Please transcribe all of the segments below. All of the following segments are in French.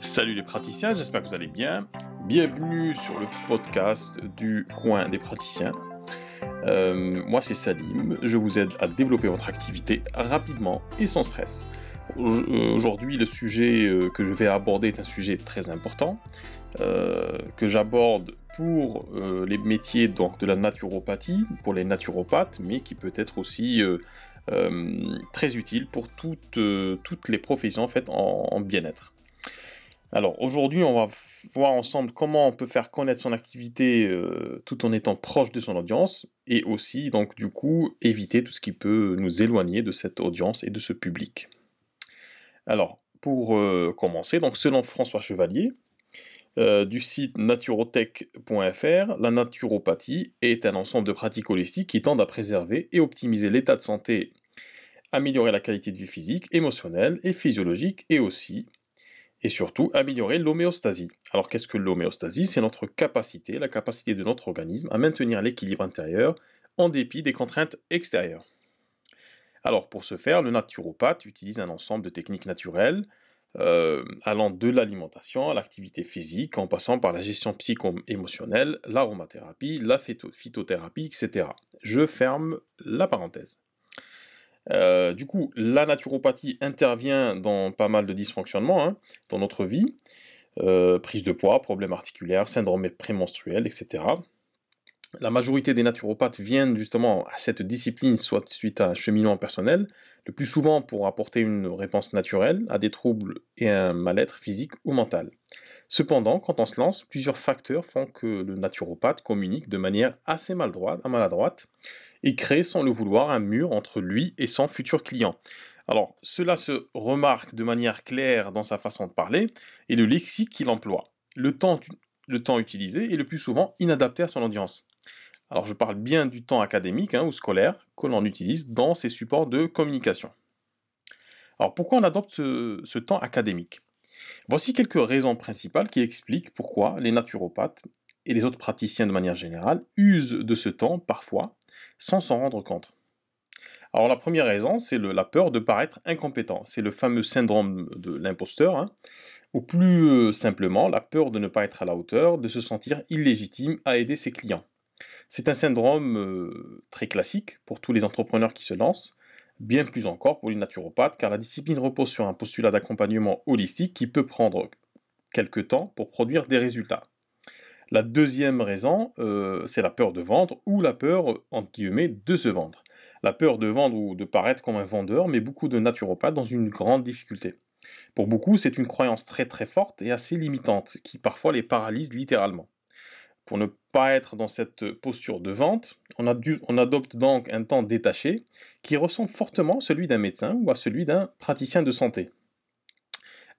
Salut les praticiens, j'espère que vous allez bien. Bienvenue sur le podcast du coin des praticiens. Euh, moi c'est Salim, je vous aide à développer votre activité rapidement et sans stress. Euh, aujourd'hui le sujet euh, que je vais aborder est un sujet très important, que j'aborde pour les métiers de la naturopathie, pour les naturopathes, mais qui peut être aussi très utile pour toutes, les professions en, fait, en bien-être. Alors aujourd'hui, on va voir ensemble comment on peut faire connaître son activité euh, tout en étant proche de son audience et aussi donc du coup éviter tout ce qui peut nous éloigner de cette audience et de ce public. Alors pour euh, commencer, donc selon François Chevalier euh, du site naturotech.fr, la naturopathie est un ensemble de pratiques holistiques qui tendent à préserver et optimiser l'état de santé, améliorer la qualité de vie physique, émotionnelle et physiologique et aussi et surtout améliorer l'homéostasie. Alors qu'est-ce que l'homéostasie? C'est notre capacité, la capacité de notre organisme à maintenir l'équilibre intérieur en dépit des contraintes extérieures. Alors pour ce faire, le naturopathe utilise un ensemble de techniques naturelles euh, allant de l'alimentation à l'activité physique en passant par la gestion psycho-émotionnelle, l'aromathérapie, la phytothérapie, etc. Je ferme la parenthèse. Euh, du coup, la naturopathie intervient dans pas mal de dysfonctionnements hein, dans notre vie, euh, prise de poids, problèmes articulaires, syndrome prémenstruel, etc. La majorité des naturopathes viennent justement à cette discipline soit suite à un cheminement personnel, le plus souvent pour apporter une réponse naturelle à des troubles et un mal-être physique ou mental. Cependant, quand on se lance, plusieurs facteurs font que le naturopathe communique de manière assez maladroite et crée sans le vouloir un mur entre lui et son futur client. Alors, cela se remarque de manière claire dans sa façon de parler et le lexique qu'il emploie. Le temps, le temps utilisé est le plus souvent inadapté à son audience. Alors, je parle bien du temps académique hein, ou scolaire que l'on utilise dans ces supports de communication. Alors, pourquoi on adopte ce temps académique? Voici quelques raisons principales qui expliquent pourquoi les naturopathes et les autres praticiens de manière générale usent de ce temps parfois sans s'en rendre compte. Alors la première raison, c'est la peur de paraître incompétent. C'est le fameux syndrome de l'imposteur, hein. ou plus euh, simplement la peur de ne pas être à la hauteur, de se sentir illégitime à aider ses clients. C'est un syndrome euh, très classique pour tous les entrepreneurs qui se lancent, bien plus encore pour les naturopathes, car la discipline repose sur un postulat d'accompagnement holistique qui peut prendre quelques temps pour produire des résultats. La deuxième raison, euh, c'est la peur de vendre ou la peur, entre guillemets, de se vendre. La peur de vendre ou de paraître comme un vendeur met beaucoup de naturopathes dans une grande difficulté. Pour beaucoup, c'est une croyance très très forte et assez limitante qui parfois les paralyse littéralement. Pour ne pas être dans cette posture de vente, on, on adopte donc un temps détaché qui ressemble fortement à celui d'un médecin ou à celui d'un praticien de santé.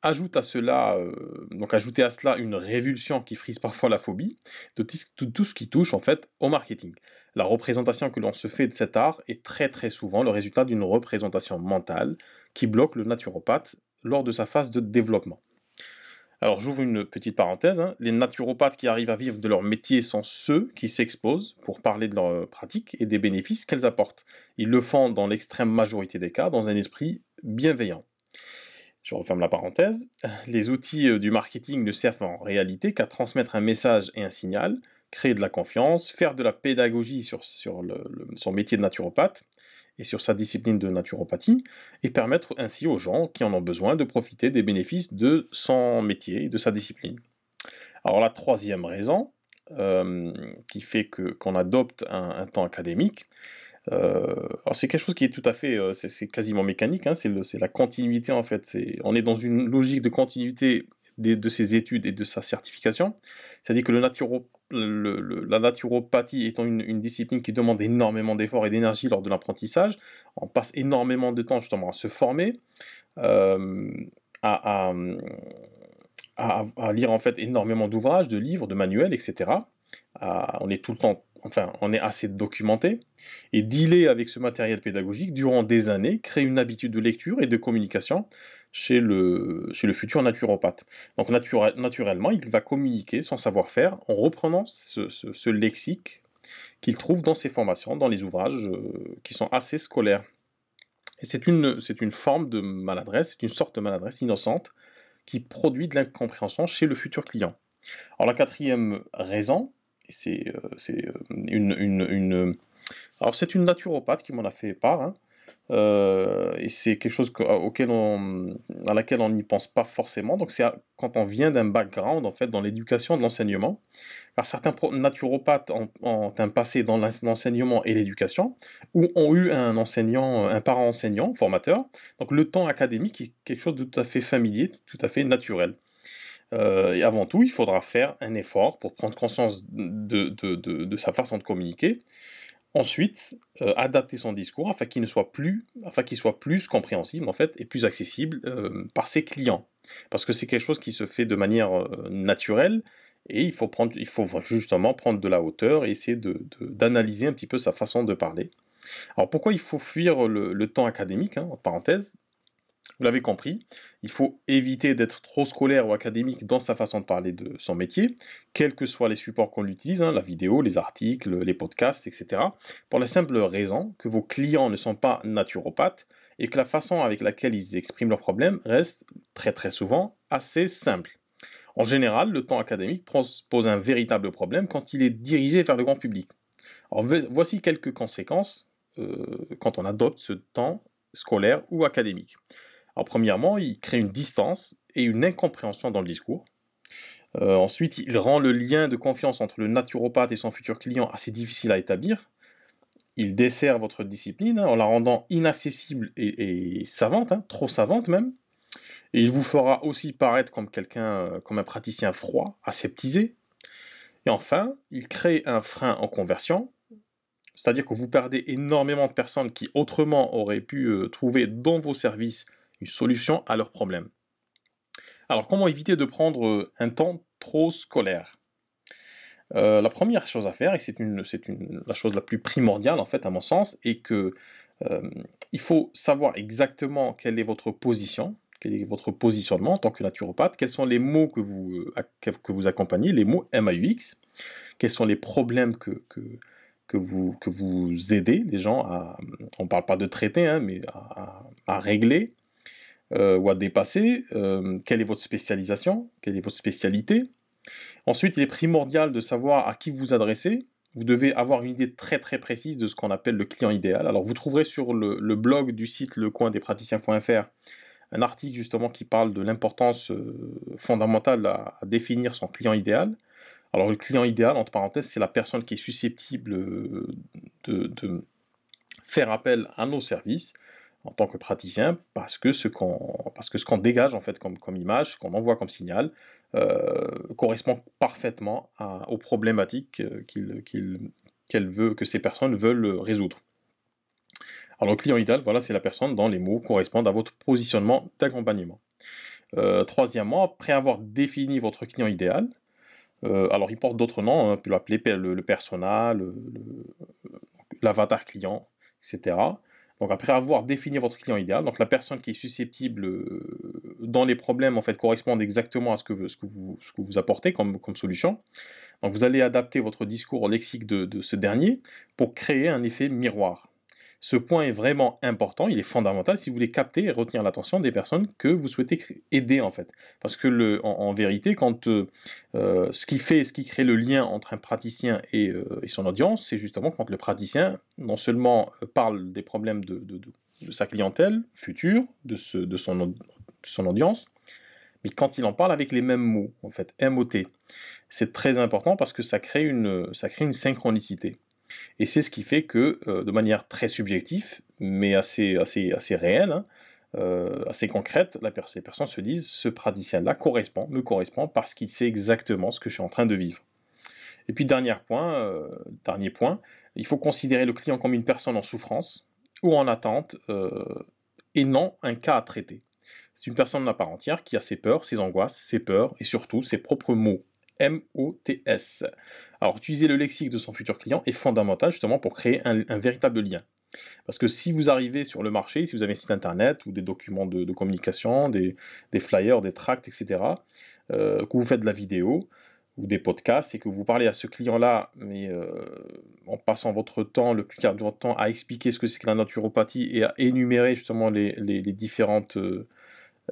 Ajoute à cela, euh, donc à cela une révulsion qui frise parfois la phobie de tout, ce qui touche en fait au marketing. La représentation que l'on se fait de cet art est très très souvent le résultat d'une représentation mentale qui bloque le naturopathe lors de sa phase de développement. Alors j'ouvre une petite parenthèse, hein. les naturopathes qui arrivent à vivre de leur métier sont ceux qui s'exposent pour parler de leur pratique et des bénéfices qu'elles apportent. Ils le font dans l'extrême majorité des cas dans un esprit bienveillant. Je referme la parenthèse. Les outils euh, du marketing ne servent en réalité qu'à transmettre un message et un signal, créer de la confiance, faire de la pédagogie sur, son métier de naturopathe et sur sa discipline de naturopathie, et permettre ainsi aux gens qui en ont besoin de profiter des bénéfices de son métier et de sa discipline. Alors la troisième raison, euh, qui fait qu'on adopte un, temps académique, c'est quelque chose qui est tout à fait, euh, c'est quasiment mécanique, hein, c'est la continuité en fait. On est dans une logique de continuité de ses études et de sa certification. C'est-à-dire que la naturopathie étant une, discipline qui demande énormément d'efforts et d'énergie lors de l'apprentissage, on passe énormément de temps justement à se former, euh, à, lire en fait énormément d'ouvrages, de livres, de manuels, etc on est tout le temps, enfin, on est assez documenté, et dealer avec ce matériel pédagogique durant des années crée une habitude de lecture et de communication chez le, chez le futur naturopathe. Donc naturellement, il va communiquer son savoir-faire en reprenant ce, lexique qu'il trouve dans ses formations, dans les ouvrages euh, qui sont assez scolaires. Et c'est une, c'est une forme de maladresse, c'est une sorte de maladresse innocente qui produit de l'incompréhension chez le futur client. Alors la quatrième raison, c'est euh, une, une, alors c'est une naturopathe qui m'en a fait part, hein. Euh, et c'est quelque chose auquel on, à laquelle on n'y pense pas forcément. Donc c'est quand on vient d'un background en fait dans l'éducation de l'enseignement. Car certains naturopathes ont, un passé dans l'enseignement et l'éducation, ou ont eu un enseignant, un parent enseignant, formateur. Donc le temps académique est quelque chose de tout à fait familier, tout à fait naturel. Euh, et avant tout, il faudra faire un effort pour prendre conscience de, sa façon de communiquer Ensuite, euh, adapter son discours afin qu'il soit plus, soit plus compréhensible en fait et plus accessible euh, par ses clients. Parce que c'est quelque chose qui se fait de manière naturelle et il faut prendre, il faut justement prendre de la hauteur et essayer d'analyser un petit peu sa façon de parler. Alors pourquoi il faut fuir le, temps académique, hein, en parenthèse vous l'avez compris, il faut éviter d'être trop scolaire ou académique dans sa façon de parler de son métier, quels que soient les supports qu'on utilise, hein, la vidéo, les articles, les podcasts, etc. Pour la simple raison que vos clients ne sont pas naturopathes et que la façon avec laquelle ils expriment leurs problèmes reste très très souvent assez simple. En général, le temps académique pose un véritable problème quand il est dirigé vers le grand public. Alors voici quelques conséquences euh, quand on adopte ce temps scolaire ou académique. Premièrement, il crée une distance et une incompréhension dans le discours. Euh, ensuite, il rend le lien de confiance entre le naturopathe et son futur client assez difficile à établir. Il dessert votre discipline hein, en la rendant inaccessible et, savante, hein, trop savante même. Et il vous fera aussi paraître euh, comme un praticien froid, aseptisé. Et enfin, il crée un frein en conversion, c'est-à-dire que vous perdez énormément de personnes qui autrement auraient pu euh, trouver dans vos services une solution à leurs problèmes. Alors comment éviter de prendre euh, un temps trop scolaire? Euh, La première chose à faire, et c'est la chose la plus primordiale en fait à mon sens, est que euh, il faut savoir exactement quelle est votre position, quel est votre positionnement en tant que naturopathe, quels sont les mots que vous, que accompagnez, les mots MAUX, quels sont les problèmes que, vous, aidez les gens à, on ne parle pas de traiter, hein, mais à, régler, euh, ou à dépasser, euh, quelle est votre spécialisation, quelle est votre spécialité. Ensuite, il est primordial de savoir à qui vous adressez. Vous devez avoir une idée très très précise de ce qu'on appelle le client idéal. Alors vous trouverez sur le, blog du site lecoindespraticiens.fr un article justement qui parle de l'importance euh, fondamentale à, définir son client idéal. Alors le client idéal, entre parenthèses, c'est la personne qui est susceptible de faire appel à nos services en tant que praticien parce que ce qu'on ce dégage en fait comme, image, qu'on envoie comme signal, euh, correspond parfaitement aux problématiques euh, qu'elle veut que ces personnes veulent résoudre. Alors le client idéal, voilà, c'est la personne dont les mots correspondent à votre positionnement d'accompagnement. Euh, troisièmement, après avoir défini votre client idéal, alors il porte d'autres noms, hein, on peut l'appeler le, le persona, l'avatar client, etc. Donc après avoir défini votre client idéal, donc la personne qui est susceptible euh, dans les problèmes en fait correspondent exactement à ce que, ce vous, ce que vous apportez comme, solution. Donc vous allez adapter votre discours au lexique de ce dernier pour créer un effet miroir. Ce point est vraiment important, il est fondamental si vous voulez capter et retenir l'attention des personnes que vous souhaitez aider en fait. Parce que le, en, vérité, quand euh, euh, ce qui fait, ce qui crée le lien entre un praticien et, euh, et son audience, c'est justement quand le praticien non seulement parle des problèmes de, de, de, sa clientèle future, de, ce, de, son, son audience, mais quand il en parle avec les mêmes mots, en fait, MOT. C'est très important parce que ça crée une, ça crée une synchronicité. Et c'est ce qui fait que, euh, de manière très subjective, mais assez, assez, assez réelle, hein, euh, assez concrète, la les personnes se disent ce praticien-là correspond, me correspond parce qu'il sait exactement ce que je suis en train de vivre. Et puis dernier point, euh, dernier point, il faut considérer le client comme une personne en souffrance ou en attente et non un cas à traiter. C'est une personne à part entière qui a ses peurs, ses angoisses, ses peurs et surtout ses propres mots. M-O-T-S. Alors, utiliser le lexique de son futur client est fondamental justement pour créer un, véritable lien. Parce que si vous arrivez sur le marché, si vous avez un site internet ou des documents de, communication, des, flyers, des tracts, etc., euh, que vous faites de la vidéo ou des podcasts et que vous parlez à ce client-là, mais euh, en passant votre temps, le plus clair de votre temps, à expliquer ce que c'est que la naturopathie et à énumérer justement les, différentes... Euh,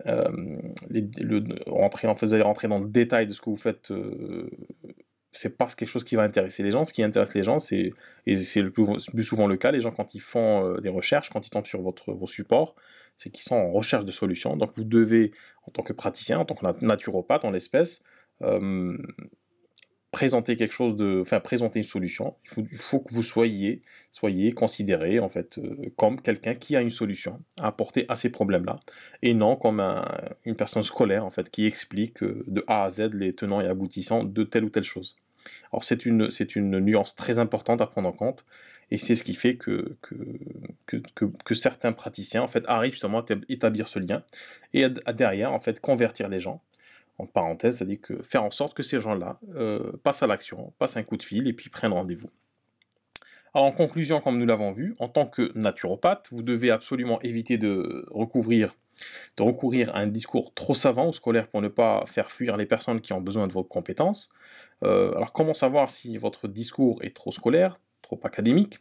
le, rentrer, en faisant rentrer dans le détail de ce que vous faites c'est pas quelque chose qui va intéresser les gens. Ce qui intéresse les gens, c'est, et c'est le plus, souvent le cas, les gens quand ils font des recherches, quand ils tombent sur votre, vos supports, c'est qu'ils sont en recherche de solutions. Donc vous devez, en tant que praticien, en tant que naturopathe en l'espèce, présenter quelque chose de, enfin présenter une solution. Il faut, que vous soyez, soyez considéré en fait euh, comme quelqu'un qui a une solution à apporter à ces problèmes-là, et non comme une personne scolaire en fait qui explique euh, de A à Z les tenants et aboutissants de telle ou telle chose. Alors c'est une, c'est une nuance très importante à prendre en compte, et c'est ce qui fait que que, que, certains praticiens en fait arrivent justement à établir ce lien et à derrière en fait convertir les gens en parenthèse, c'est-à-dire que faire en sorte que ces gens-là euh, passent à l'action, passent un coup de fil et puis prennent rendez-vous. Alors en conclusion, comme nous l'avons vu, en tant que naturopathe, vous devez absolument éviter de recourir à un discours trop savant ou scolaire pour ne pas faire fuir les personnes qui ont besoin de vos compétences. Euh, alors comment savoir si votre discours est trop scolaire, trop académique?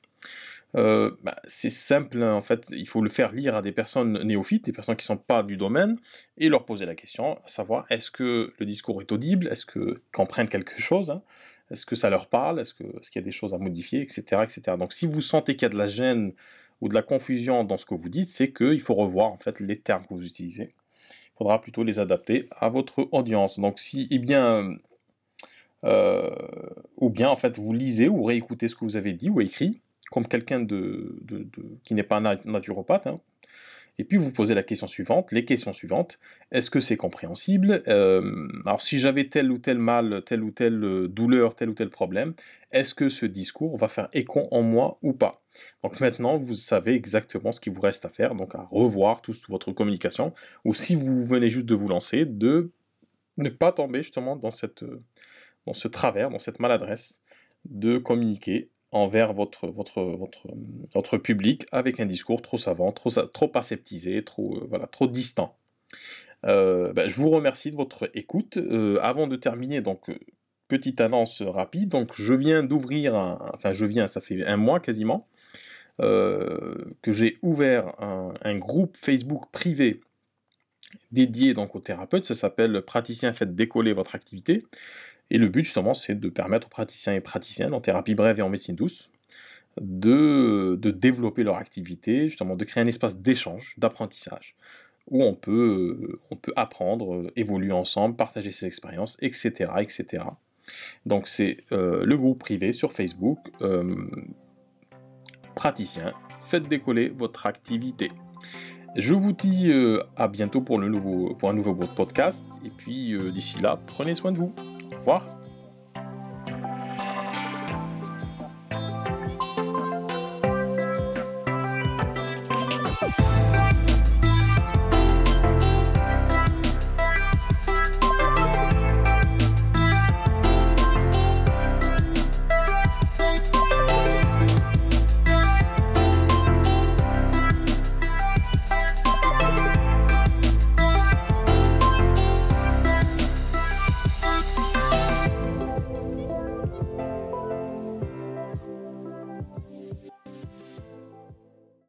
Euh, bah, c'est simple, hein, en fait, il faut le faire lire à des personnes néophytes, des personnes qui ne sont pas du domaine, et leur poser la question, à savoir, est-ce que le discours est audible, est-ce qu'ils comprennent quelque chose, hein? est-ce que ça leur parle, est-ce qu'il y a des choses à modifier, etc., etc. Donc si vous sentez qu'il y a de la gêne ou de la confusion dans ce que vous dites, c'est qu'il faut revoir en fait les termes que vous utilisez. Il faudra plutôt les adapter à votre audience. Donc si, eh bien, euh, ou bien en fait vous lisez ou réécoutez ce que vous avez dit ou écrit, comme quelqu'un de, qui n'est pas naturopathe, hein. et puis vous posez la question suivante, les questions suivantes. Est-ce que c'est compréhensible? Euh, Alors si j'avais tel ou tel mal, telle ou telle euh, douleur, tel ou tel problème, est-ce que ce discours va faire écho en moi ou pas? Donc maintenant, vous savez exactement ce qu'il vous reste à faire, donc à revoir toute votre communication, ou si vous venez juste de vous lancer, de ne pas tomber justement dans, cette, dans ce travers, dans cette maladresse, de communiquer envers votre, votre, votre, votre public avec un discours trop savant, trop, trop aseptisé, trop, euh, voilà, trop distant. Euh, ben, je vous remercie de votre écoute. Euh, avant de terminer, donc, petite annonce rapide. Donc, je viens d'ouvrir, enfin, je viens, ça fait un mois quasiment, que j'ai ouvert un, groupe Facebook privé dédié donc aux thérapeutes. Ça s'appelle Praticien Faites décoller votre activité. Et le but, justement, c'est de permettre aux praticiens et praticiennes en thérapie brève et en médecine douce de, de développer leur activité, justement, de créer un espace d'échange, d'apprentissage, où on peut, on peut apprendre, évoluer ensemble, partager ses expériences, etc. etc. Donc c'est euh, le groupe privé sur Facebook, euh, praticien, faites décoller votre activité. Je vous dis euh, à bientôt pour, un nouveau podcast, et puis d'ici là, prenez soin de vous. Au revoir.